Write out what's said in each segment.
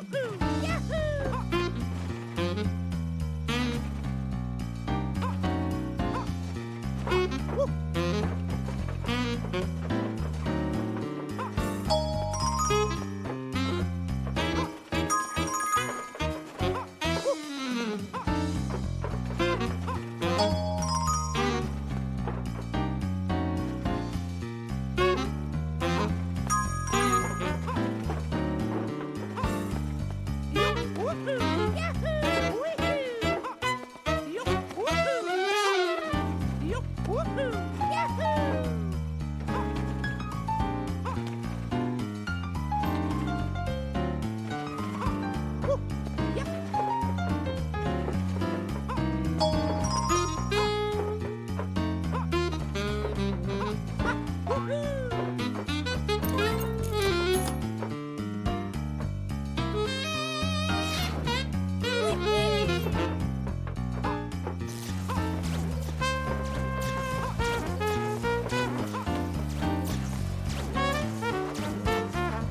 Woohoo! Yahoo! Woohoo! Yeah!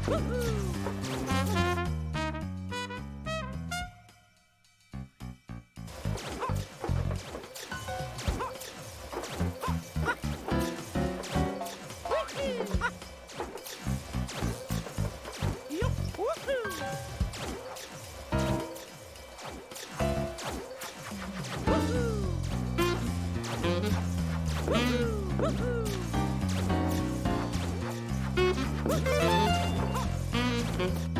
Woohoo! Mm-hmm.